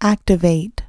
activate.